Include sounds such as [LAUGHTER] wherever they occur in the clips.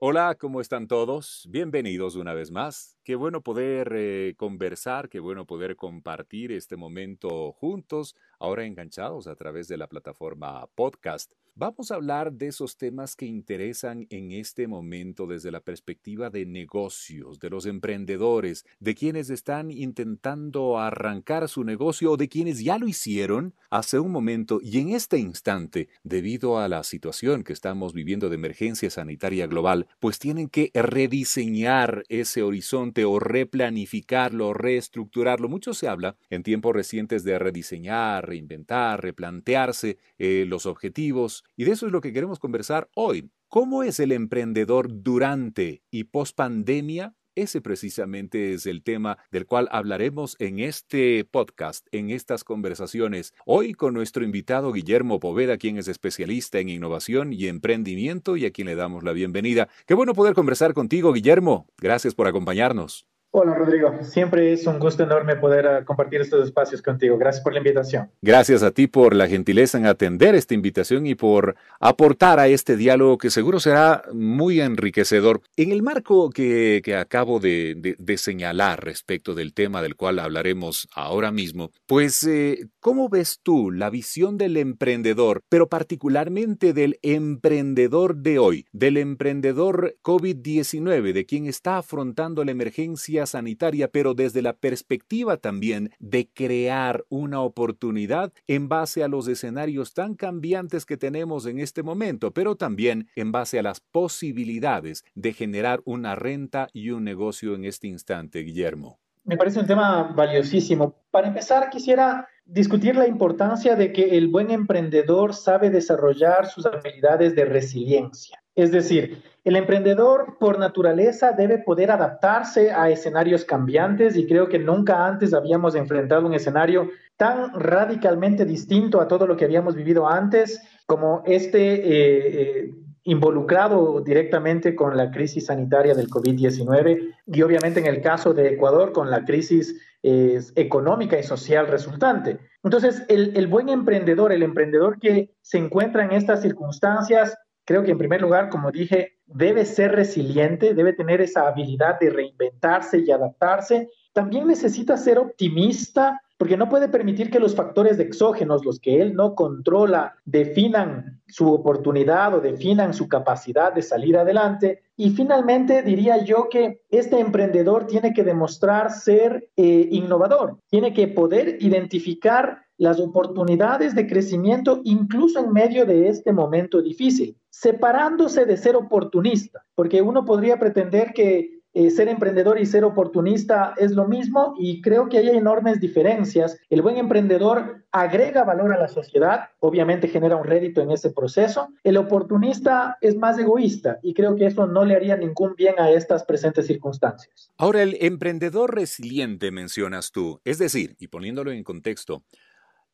Hola, ¿cómo están todos? Bienvenidos una vez más. Qué bueno poder eh, conversar, qué bueno poder compartir este momento juntos, ahora enganchados a través de la plataforma podcast. Vamos a hablar de esos temas que interesan en este momento desde la perspectiva de negocios, de los emprendedores, de quienes están intentando arrancar su negocio o de quienes ya lo hicieron hace un momento y en este instante, debido a la situación que estamos viviendo de emergencia sanitaria global, pues tienen que rediseñar ese horizonte o replanificarlo, reestructurarlo. Mucho se habla en tiempos recientes de rediseñar, reinventar, replantearse eh, los objetivos y de eso es lo que queremos conversar hoy. ¿Cómo es el emprendedor durante y post pandemia? Ese precisamente es el tema del cual hablaremos en este podcast, en estas conversaciones. Hoy con nuestro invitado Guillermo Poveda, quien es especialista en innovación y emprendimiento y a quien le damos la bienvenida. Qué bueno poder conversar contigo, Guillermo. Gracias por acompañarnos. Hola Rodrigo, siempre es un gusto enorme poder ah, compartir estos espacios contigo. Gracias por la invitación. Gracias a ti por la gentileza en atender esta invitación y por aportar a este diálogo que seguro será muy enriquecedor. En el marco que, acabo de, señalar respecto del tema del cual hablaremos ahora mismo, pues eh, ¿cómo ves tú la visión del emprendedor, pero particularmente del emprendedor de hoy, del emprendedor COVID-19, de quien está afrontando la emergencia? Sanitaria, pero desde la perspectiva también de crear una oportunidad en base a los escenarios tan cambiantes que tenemos en este momento, pero también en base a las posibilidades de generar una renta y un negocio en este instante, Guillermo. Me parece un tema valiosísimo. Para empezar, quisiera discutir la importancia de que el buen emprendedor sabe desarrollar sus habilidades de resiliencia. Es decir, el emprendedor por naturaleza debe poder adaptarse a escenarios cambiantes y creo que nunca antes habíamos enfrentado un escenario tan radicalmente distinto a todo lo que habíamos vivido antes como este eh, eh, involucrado directamente con la crisis sanitaria del COVID-19 y obviamente en el caso de Ecuador con la crisis eh, económica y social resultante. Entonces, el, el buen emprendedor, el emprendedor que se encuentra en estas circunstancias, Creo que en primer lugar, como dije, debe ser resiliente, debe tener esa habilidad de reinventarse y adaptarse. También necesita ser optimista porque no puede permitir que los factores exógenos, los que él no controla, definan su oportunidad o definan su capacidad de salir adelante. Y finalmente diría yo que este emprendedor tiene que demostrar ser eh, innovador, tiene que poder identificar las oportunidades de crecimiento incluso en medio de este momento difícil, separándose de ser oportunista, porque uno podría pretender que eh, ser emprendedor y ser oportunista es lo mismo y creo que hay enormes diferencias. El buen emprendedor agrega valor a la sociedad, obviamente genera un rédito en ese proceso. El oportunista es más egoísta y creo que eso no le haría ningún bien a estas presentes circunstancias. Ahora, el emprendedor resiliente mencionas tú, es decir, y poniéndolo en contexto,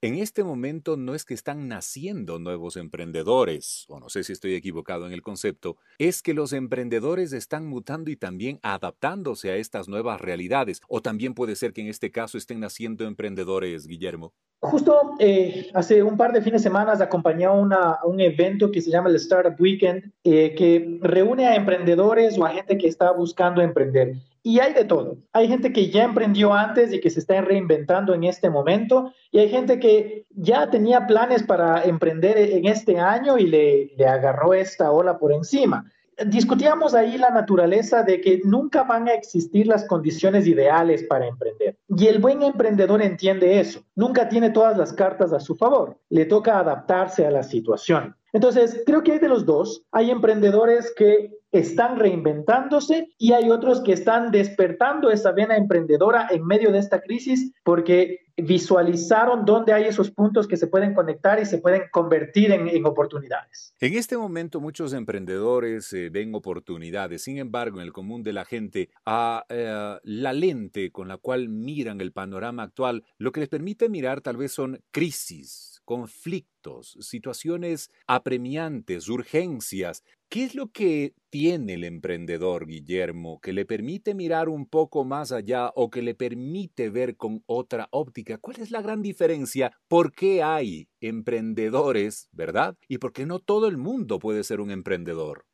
en este momento no es que están naciendo nuevos emprendedores, o no sé si estoy equivocado en el concepto, es que los emprendedores están mutando y también adaptándose a estas nuevas realidades, o también puede ser que en este caso estén naciendo emprendedores, Guillermo. Justo eh, hace un par de fines de semana acompañé a, un evento que se llama el Startup Weekend, eh, que reúne a emprendedores o a gente que está buscando emprender. Y hay de todo. Hay gente que ya emprendió antes y que se está reinventando en este momento. Y hay gente que ya tenía planes para emprender en este año y le, le agarró esta ola por encima discutíamos ahí la naturaleza de que nunca van a existir las condiciones ideales para emprender. Y el buen emprendedor entiende eso. Nunca tiene todas las cartas a su favor. Le toca adaptarse a la situación. Entonces, creo que hay de los dos. Hay emprendedores que están reinventándose y hay otros que están despertando esa vena emprendedora en medio de esta crisis porque visualizaron dónde hay esos puntos que se pueden conectar y se pueden convertir en, oportunidades. En este momento muchos emprendedores eh, ven oportunidades, sin embargo, en el común de la gente, a eh, la lente con la cual miran el panorama actual, lo que les permite mirar tal vez son crisis conflictos, situaciones apremiantes, urgencias. ¿Qué es lo que tiene el emprendedor, Guillermo, que le permite mirar un poco más allá o que le permite ver con otra óptica? ¿Cuál es la gran diferencia? ¿Por qué hay emprendedores, verdad? ¿Y por qué no todo el mundo puede ser un emprendedor?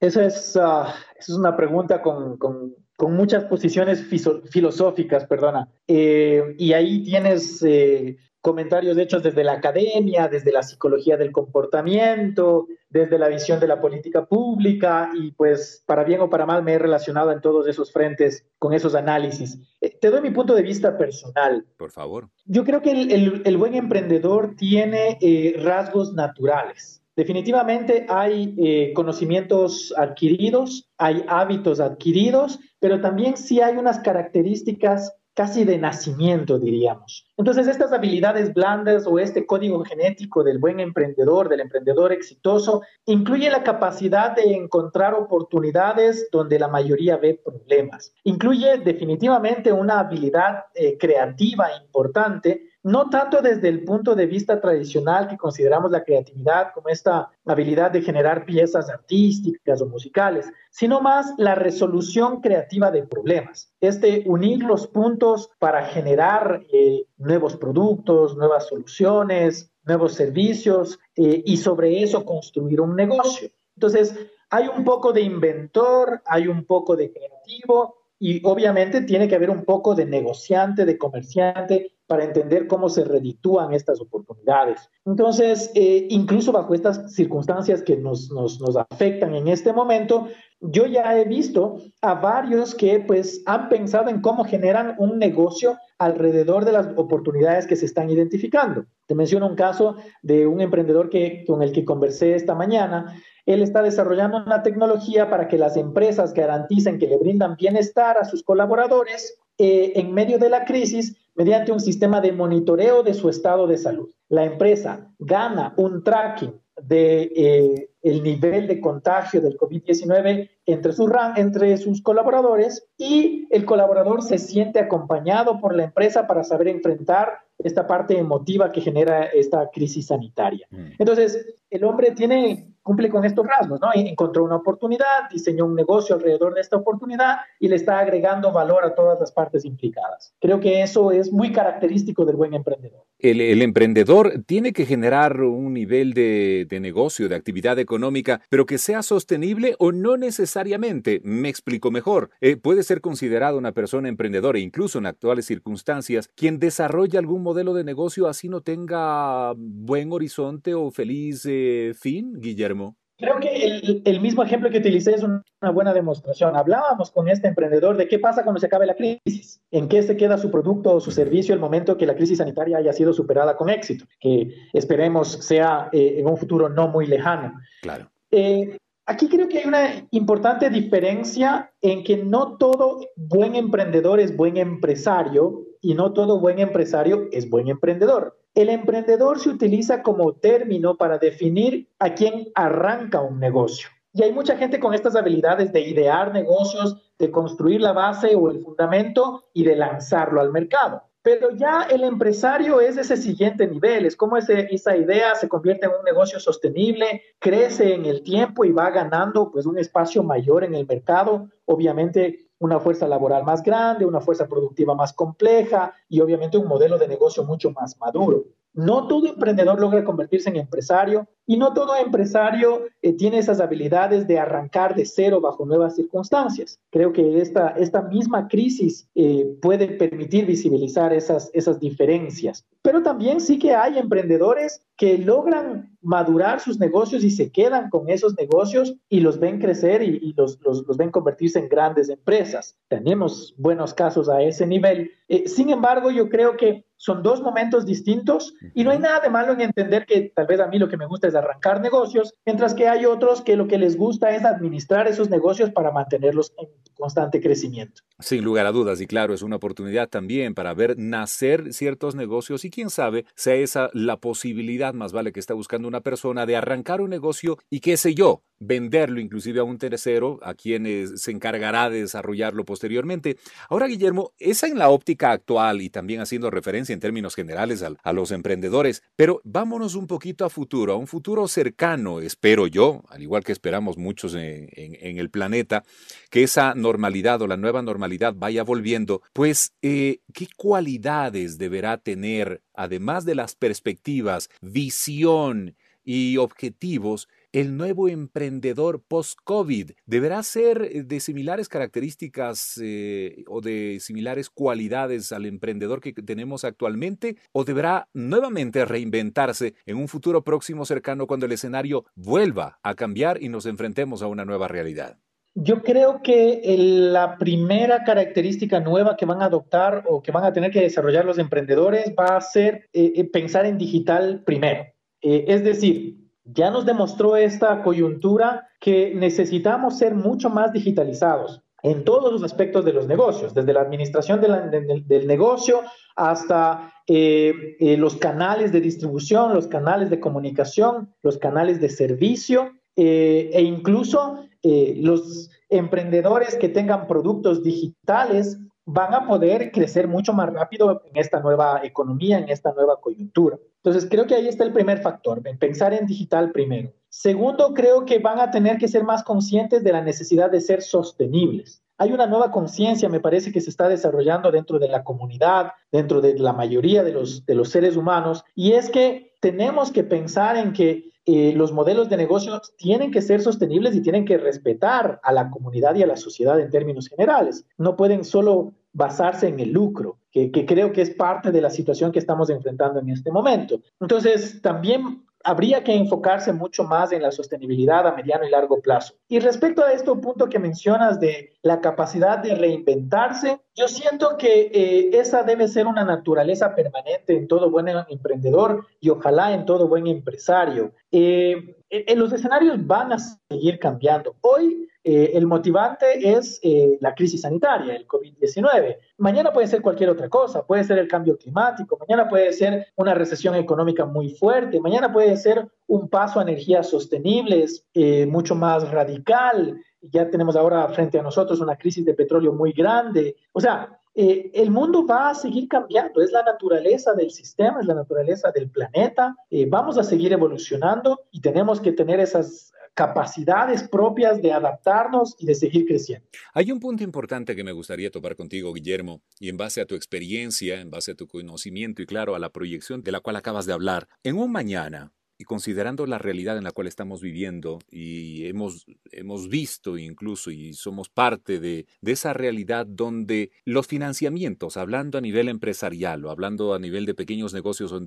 Esa es, ah, una pregunta con, con muchas posiciones filosóficas, perdona. Eh, y ahí tienes eh, comentarios hechos desde la academia, desde la psicología del comportamiento, desde la visión de la política pública y pues para bien o para mal me he relacionado en todos esos frentes con esos análisis. Eh, te doy mi punto de vista personal. Por favor. Yo creo que el, buen emprendedor tiene eh, rasgos naturales. Definitivamente hay eh, conocimientos adquiridos, hay hábitos adquiridos, pero también sí hay unas características casi de nacimiento, diríamos. Entonces, estas habilidades blandas o este código genético del buen emprendedor, del emprendedor exitoso, incluye la capacidad de encontrar oportunidades donde la mayoría ve problemas. Incluye definitivamente una habilidad eh, creativa importante no tanto desde el punto de vista tradicional que consideramos la creatividad como esta habilidad de generar piezas artísticas o musicales, sino más la resolución creativa de problemas, este unir los puntos para generar eh, nuevos productos, nuevas soluciones, nuevos servicios eh, y sobre eso construir un negocio. Entonces, hay un poco de inventor, hay un poco de creativo y obviamente tiene que haber un poco de negociante, de comerciante, para entender cómo se reditúan estas oportunidades. Entonces, eh, incluso bajo estas circunstancias que nos, nos, nos, afectan en este momento, yo ya he visto a varios que pues han pensado en cómo generan un negocio alrededor de las oportunidades que se están identificando. Te menciono un caso de un emprendedor que, con el que conversé esta mañana. Él está desarrollando una tecnología para que las empresas garanticen que le brindan bienestar a sus colaboradores eh, en medio de la crisis mediante un sistema de monitoreo de su estado de salud. La empresa gana un tracking de eh, el nivel de contagio del COVID-19 entre, entre sus colaboradores y el colaborador se siente acompañado por la empresa para saber enfrentar esta parte emotiva que genera esta crisis sanitaria. Mm. Entonces, el hombre tiene cumple con estos rasgos, ¿no? Encontró una oportunidad, diseñó un negocio alrededor de esta oportunidad y le está agregando valor a todas las partes implicadas. Creo que eso es muy característico del buen emprendedor. El, emprendedor tiene que generar un nivel de, negocio, de actividad económica, pero que sea sostenible o no necesariamente. Me explico mejor. Eh, puede ser considerado una persona emprendedora, incluso en actuales circunstancias, quien desarrolla algún modelo de negocio así no tenga buen horizonte o feliz eh, fin, Guillermo. Creo que el, mismo ejemplo que utilicé es una, buena demostración. Hablábamos con este emprendedor de qué pasa cuando se acabe la crisis, en qué se queda su producto o su servicio el momento que la crisis sanitaria haya sido superada con éxito, que esperemos sea eh, en un futuro no muy lejano. Claro. Eh, aquí creo que hay una importante diferencia en que no todo buen emprendedor es buen empresario y no todo buen empresario es buen emprendedor. El emprendedor se utiliza como término para definir a quién arranca un negocio. Y hay mucha gente con estas habilidades de idear negocios, de construir la base o el fundamento y de lanzarlo al mercado. Pero ya el empresario es ese siguiente nivel, es como esa idea se convierte en un negocio sostenible, crece en el tiempo y va ganando pues un espacio mayor en el mercado, obviamente una fuerza laboral más grande, una fuerza productiva más compleja y obviamente un modelo de negocio mucho más maduro. No todo emprendedor logra convertirse en empresario y no todo empresario eh, tiene esas habilidades de arrancar de cero bajo nuevas circunstancias. Creo que esta, esta misma crisis eh, puede permitir visibilizar esas, esas diferencias. Pero también sí que hay emprendedores que logran madurar sus negocios y se quedan con esos negocios y los ven crecer y, los, los, ven convertirse en grandes empresas. Tenemos buenos casos a ese nivel. Eh, sin embargo, yo creo que son dos momentos distintos y no hay nada de malo en entender que tal vez a mí lo que me gusta es arrancar negocios, mientras que hay otros que lo que les gusta es administrar esos negocios para mantenerlos en constante crecimiento. Sin lugar a dudas, y claro, es una oportunidad también para ver nacer ciertos negocios y quién sabe, sea esa la posibilidad más vale que está buscando una persona de arrancar un negocio y qué sé yo, venderlo inclusive a un tercero, a quien se encargará de desarrollarlo posteriormente. Ahora, Guillermo, esa en la óptica actual y también haciendo referencia en términos generales a, los emprendedores, pero vámonos un poquito a futuro, a un futuro cercano, espero yo, al igual que esperamos muchos en, el planeta, que esa normalidad o la nueva normalidad vaya volviendo, pues, eh, ¿qué cualidades deberá tener, además de las perspectivas, visión y objetivos, el nuevo emprendedor post-COVID? ¿Deberá ser de similares características eh, o de similares cualidades al emprendedor que tenemos actualmente? ¿O deberá nuevamente reinventarse en un futuro próximo cercano cuando el escenario vuelva a cambiar y nos enfrentemos a una nueva realidad? Yo creo que la primera característica nueva que van a adoptar o que van a tener que desarrollar los emprendedores va a ser eh, eh, pensar en digital primero. Eh, es decir, ya nos demostró esta coyuntura que necesitamos ser mucho más digitalizados en todos los aspectos de los negocios, desde la administración del negocio hasta los canales de distribución, los canales de comunicación, los canales de servicio e incluso eh, los emprendedores que tengan productos digitales van a poder crecer mucho más rápido en esta nueva economía, en esta nueva coyuntura. Entonces, creo que ahí está el primer factor, pensar en digital primero. Segundo, creo que van a tener que ser más conscientes de la necesidad de ser sostenibles. Hay una nueva conciencia, me parece, que se está desarrollando dentro de la comunidad, dentro de la mayoría de los, de los seres humanos, y es que tenemos que pensar en que eh, los modelos de negocios tienen que ser sostenibles y tienen que respetar a la comunidad y a la sociedad en términos generales. No pueden solo basarse en el lucro, que, creo que es parte de la situación que estamos enfrentando en este momento. Entonces, también habría que enfocarse mucho más en la sostenibilidad a mediano y largo plazo. Y respecto a este punto que mencionas de la capacidad de reinventarse, yo siento que eh, esa debe ser una naturaleza permanente en todo buen emprendedor y ojalá en todo buen empresario. Eh, en los escenarios van a seguir cambiando. Hoy eh, el motivante es eh, la crisis sanitaria, el COVID-19. Mañana puede ser cualquier otra cosa, puede ser el cambio climático, mañana puede ser una recesión económica muy fuerte, mañana puede ser un paso a energías sostenibles eh, mucho más radical. Ya tenemos ahora frente a nosotros una crisis de petróleo muy grande. O sea, el mundo va a seguir cambiando, es la naturaleza del sistema, es la naturaleza del planeta, vamos a seguir evolucionando y tenemos que tener esas capacidades propias de adaptarnos y de seguir creciendo. Hay un punto importante que me gustaría topar contigo, Guillermo, y en base a tu experiencia, en base a tu conocimiento y claro, a la proyección de la cual acabas de hablar, en un mañana, y considerando la realidad en la cual estamos viviendo y hemos, hemos visto incluso y somos parte de, esa realidad donde los financiamientos, hablando a nivel empresarial o hablando a nivel de pequeños negocios o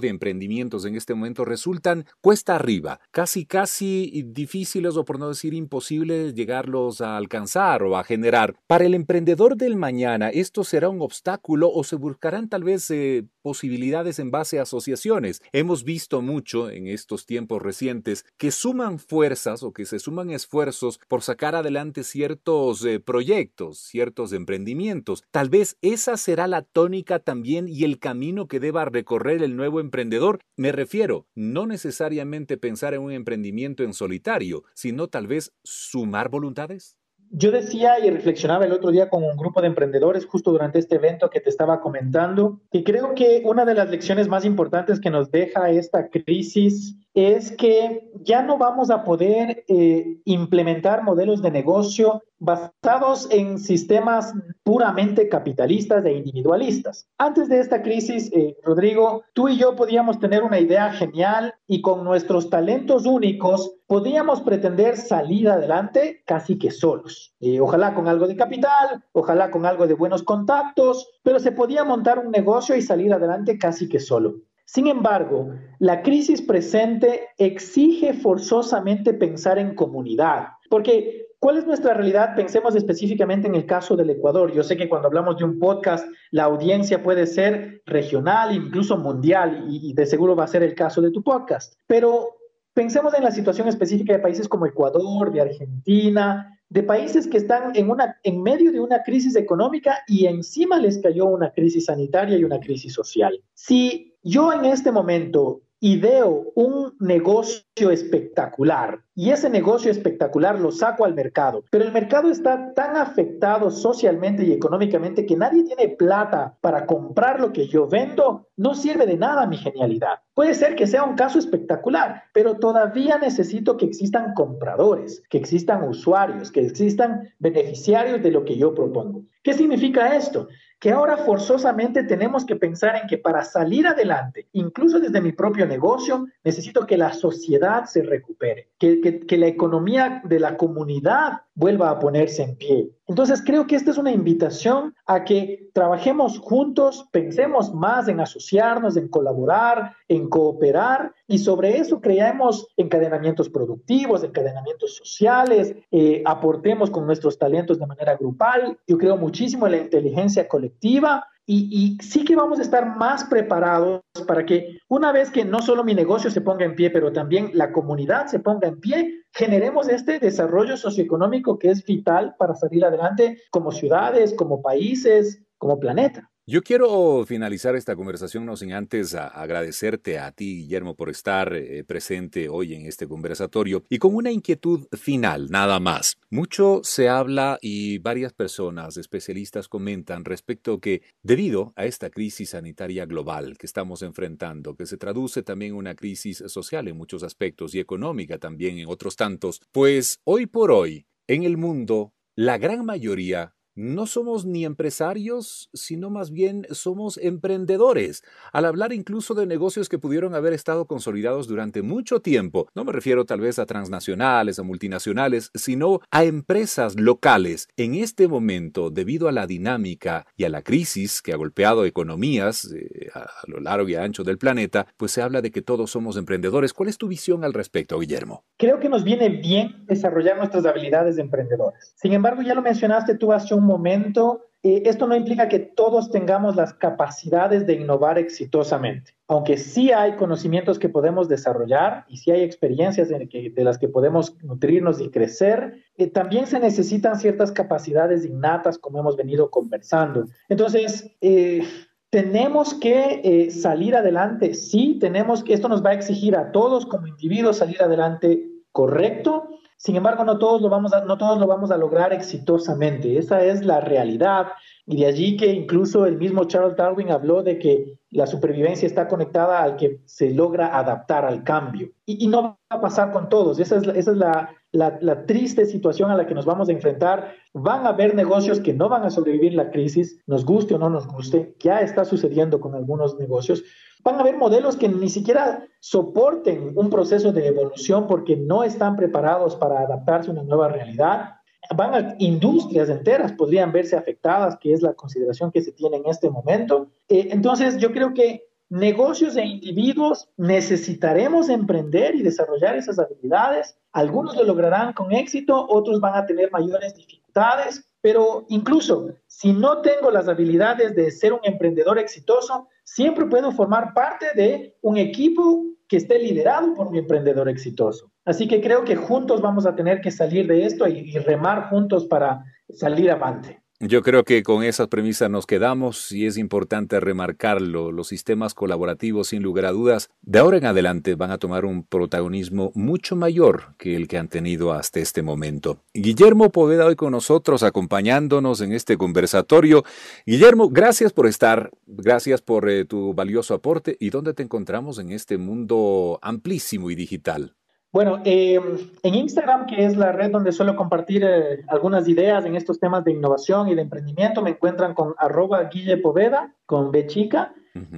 de emprendimientos en este momento resultan cuesta arriba, casi casi difíciles o por no decir imposibles llegarlos a alcanzar o a generar. Para el emprendedor del mañana, ¿esto será un obstáculo o se buscarán tal vez eh, posibilidades en base a asociaciones? Hemos visto mucho en estos tiempos recientes que suman fuerzas o que se suman esfuerzos por sacar adelante ciertos eh, proyectos, ciertos emprendimientos. Tal vez esa será la tónica también y el camino que deba recorrer el nuevo emprendedor. Me refiero, no necesariamente pensar en un emprendimiento en solitario, sino tal vez sumar voluntades. Yo decía y reflexionaba el otro día con un grupo de emprendedores justo durante este evento que te estaba comentando, que creo que una de las lecciones más importantes que nos deja esta crisis es que ya no vamos a poder eh, implementar modelos de negocio basados en sistemas puramente capitalistas e individualistas. Antes de esta crisis, eh, Rodrigo, tú y yo podíamos tener una idea genial y con nuestros talentos únicos podíamos pretender salir adelante casi que solos. Eh, ojalá con algo de capital, ojalá con algo de buenos contactos, pero se podía montar un negocio y salir adelante casi que solo. Sin embargo, la crisis presente exige forzosamente pensar en comunidad, porque ¿cuál es nuestra realidad? Pensemos específicamente en el caso del Ecuador. Yo sé que cuando hablamos de un podcast, la audiencia puede ser regional, incluso mundial, y de seguro va a ser el caso de tu podcast. Pero pensemos en la situación específica de países como Ecuador, de Argentina, de países que están en, una, en medio de una crisis económica y encima les cayó una crisis sanitaria y una crisis social. Si yo en este momento ideo un negocio espectacular y ese negocio espectacular lo saco al mercado. Pero el mercado está tan afectado socialmente y económicamente que nadie tiene plata para comprar lo que yo vendo, no sirve de nada mi genialidad. Puede ser que sea un caso espectacular, pero todavía necesito que existan compradores, que existan usuarios, que existan beneficiarios de lo que yo propongo. ¿Qué significa esto? Que ahora forzosamente tenemos que pensar en que para salir adelante, incluso desde mi propio negocio, necesito que la sociedad se recupere, que, que, la economía de la comunidad vuelva a ponerse en pie. Entonces creo que esta es una invitación a que trabajemos juntos, pensemos más en asociarnos, en colaborar, en cooperar y sobre eso creemos encadenamientos productivos, encadenamientos sociales, eh, aportemos con nuestros talentos de manera grupal. Yo creo muchísimo en la inteligencia colectiva y, sí que vamos a estar más preparados para que una vez que no solo mi negocio se ponga en pie, pero también la comunidad se ponga en pie, generemos este desarrollo socioeconómico que es vital para salir adelante como ciudades, como países, como planeta. Yo quiero finalizar esta conversación no sin antes agradecerte a ti, Guillermo, por estar eh, presente hoy en este conversatorio y con una inquietud final, nada más. Mucho se habla y varias personas, especialistas, comentan respecto que debido a esta crisis sanitaria global que estamos enfrentando, que se traduce también en una crisis social en muchos aspectos y económica también en otros tantos, pues hoy por hoy en el mundo la gran mayoría no somos ni empresarios, sino más bien somos emprendedores. Al hablar incluso de negocios que pudieron haber estado consolidados durante mucho tiempo, no me refiero tal vez a transnacionales, a multinacionales, sino a empresas locales. En este momento, debido a la dinámica y a la crisis que ha golpeado economías eh, a lo largo y ancho del planeta, pues se habla de que todos somos emprendedores. ¿Cuál es tu visión al respecto, Guillermo? Creo que nos viene bien desarrollar nuestras habilidades de emprendedores. Sin embargo, ya lo mencionaste tú hace un momento, eh, esto no implica que todos tengamos las capacidades de innovar exitosamente, aunque sí hay conocimientos que podemos desarrollar y sí hay experiencias de, las que podemos nutrirnos y crecer, eh, también se necesitan ciertas capacidades innatas como hemos venido conversando. Entonces, eh, tenemos que salir adelante, sí, tenemos que, esto nos va a exigir a todos como individuos salir adelante correcto, sin embargo, no todos lo vamos a, no todos lo vamos a lograr exitosamente. Esa es la realidad. Y de allí que incluso el mismo Charles Darwin habló de que la supervivencia está conectada al que se logra adaptar al cambio. Y, no va a pasar con todos. Esa es, la, la, triste situación a la que nos vamos a enfrentar. Van a haber negocios que no van a sobrevivir la crisis, nos guste o no nos guste. Ya está sucediendo con algunos negocios. Van a haber modelos que ni siquiera soporten un proceso de evolución porque no están preparados para adaptarse a una nueva realidad van a industrias enteras podrían verse afectadas, que es la consideración que se tiene en este momento. Eh, entonces, yo creo que negocios e individuos necesitaremos emprender y desarrollar esas habilidades. Algunos lo lograrán con éxito, otros van a tener mayores dificultades, pero incluso si no tengo las habilidades de ser un emprendedor exitoso, siempre puedo formar parte de un equipo que esté liderado por un emprendedor exitoso. Así que creo que juntos vamos a tener que salir de esto y, remar juntos para salir avante. Yo creo que con esas premisas nos quedamos y es importante remarcarlo. Los sistemas colaborativos, sin lugar a dudas, de ahora en adelante van a tomar un protagonismo mucho mayor que el que han tenido hasta este momento. Guillermo Poveda hoy con nosotros, acompañándonos en este conversatorio. Guillermo, gracias por estar, gracias por eh, tu valioso aporte y dónde te encontramos en este mundo amplísimo y digital. Bueno, eh, en Instagram, que es la red donde suelo compartir eh, algunas ideas en estos temas de innovación y de emprendimiento, me encuentran con arroba Guille Poveda, con B chica.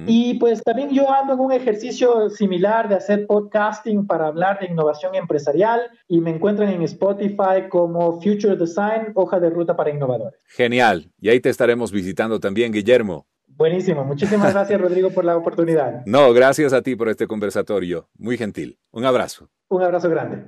Y pues también yo ando en un ejercicio similar de hacer podcasting para hablar de innovación empresarial y me encuentran en Spotify como Future Design, hoja de ruta para innovadores. Genial. Y ahí te estaremos visitando también, Guillermo. Buenísimo. Muchísimas gracias, [LAUGHS] Rodrigo, por la oportunidad. No, gracias a ti por este conversatorio. Muy gentil. Un abrazo. Un abrazo grande.